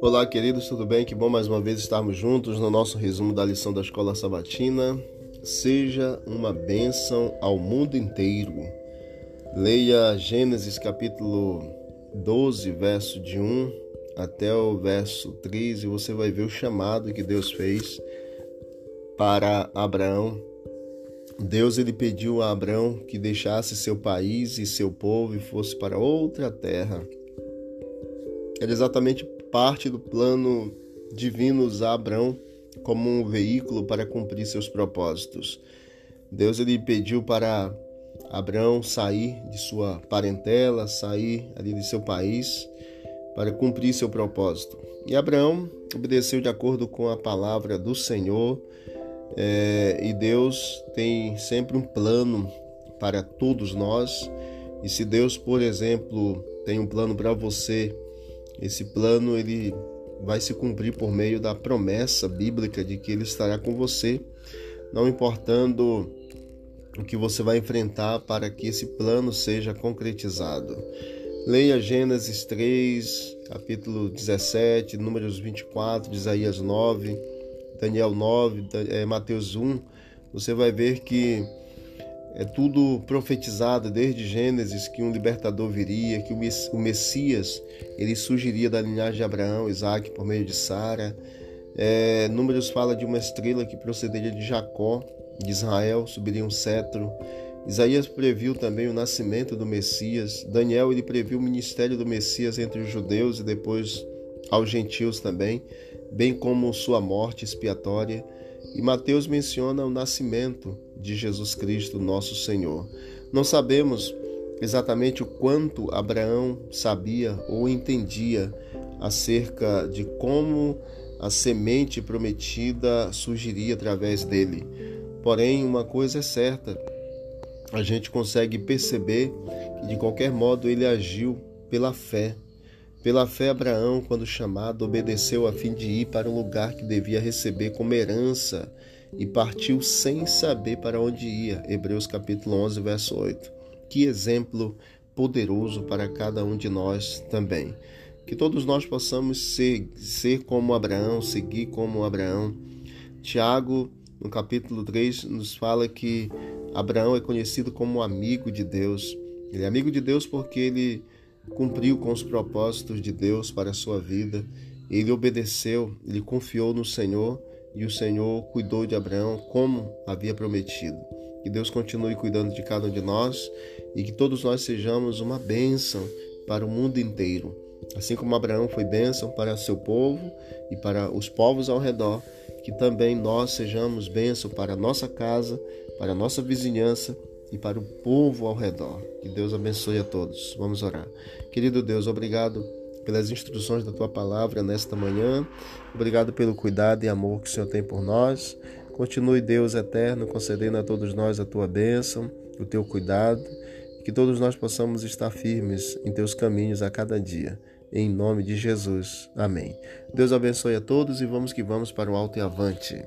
Olá, queridos, tudo bem? Que bom mais uma vez estarmos juntos no nosso resumo da lição da Escola Sabatina. Seja uma bênção ao mundo inteiro. Leia Gênesis capítulo 12, verso de 1 até o verso 3 e você vai ver o chamado que Deus fez para Abraão. Deus ele pediu a Abraão que deixasse seu país e seu povo e fosse para outra terra. Era exatamente parte do plano divino usar Abraão como um veículo para cumprir seus propósitos. Deus ele pediu para Abraão sair de sua parentela, sair ali de seu país para cumprir seu propósito. E Abraão obedeceu de acordo com a palavra do Senhor. É, e Deus tem sempre um plano para todos nós. E se Deus, por exemplo, tem um plano para você esse plano ele vai se cumprir por meio da promessa bíblica de que ele estará com você, não importando o que você vai enfrentar para que esse plano seja concretizado. Leia Gênesis 3, capítulo 17, Números 24, Isaías 9, Daniel 9, é, Mateus 1. Você vai ver que é tudo profetizado desde Gênesis que um libertador viria, que o Messias ele surgiria da linhagem de Abraão, Isaac por meio de Sara. É, Números fala de uma estrela que procederia de Jacó, de Israel, subiria um cetro. Isaías previu também o nascimento do Messias. Daniel ele previu o ministério do Messias entre os judeus e depois aos gentios também, bem como sua morte expiatória. E Mateus menciona o nascimento de Jesus Cristo, nosso Senhor. Não sabemos exatamente o quanto Abraão sabia ou entendia acerca de como a semente prometida surgiria através dele. Porém, uma coisa é certa: a gente consegue perceber que de qualquer modo ele agiu pela fé. Pela fé, Abraão, quando chamado, obedeceu a fim de ir para o lugar que devia receber como herança e partiu sem saber para onde ia. Hebreus capítulo 11, verso 8. Que exemplo poderoso para cada um de nós também. Que todos nós possamos ser, ser como Abraão, seguir como Abraão. Tiago, no capítulo 3, nos fala que Abraão é conhecido como amigo de Deus. Ele é amigo de Deus porque ele cumpriu com os propósitos de Deus para a sua vida. Ele obedeceu, ele confiou no Senhor e o Senhor cuidou de Abraão como havia prometido. Que Deus continue cuidando de cada um de nós e que todos nós sejamos uma bênção para o mundo inteiro. Assim como Abraão foi bênção para seu povo e para os povos ao redor, que também nós sejamos bênção para a nossa casa, para a nossa vizinhança e para o povo ao redor. Que Deus abençoe a todos. Vamos orar. Querido Deus, obrigado pelas instruções da tua palavra nesta manhã. Obrigado pelo cuidado e amor que o Senhor tem por nós. Continue, Deus eterno, concedendo a todos nós a tua bênção, o teu cuidado, que todos nós possamos estar firmes em teus caminhos a cada dia. Em nome de Jesus. Amém. Deus abençoe a todos e vamos que vamos para o alto e avante.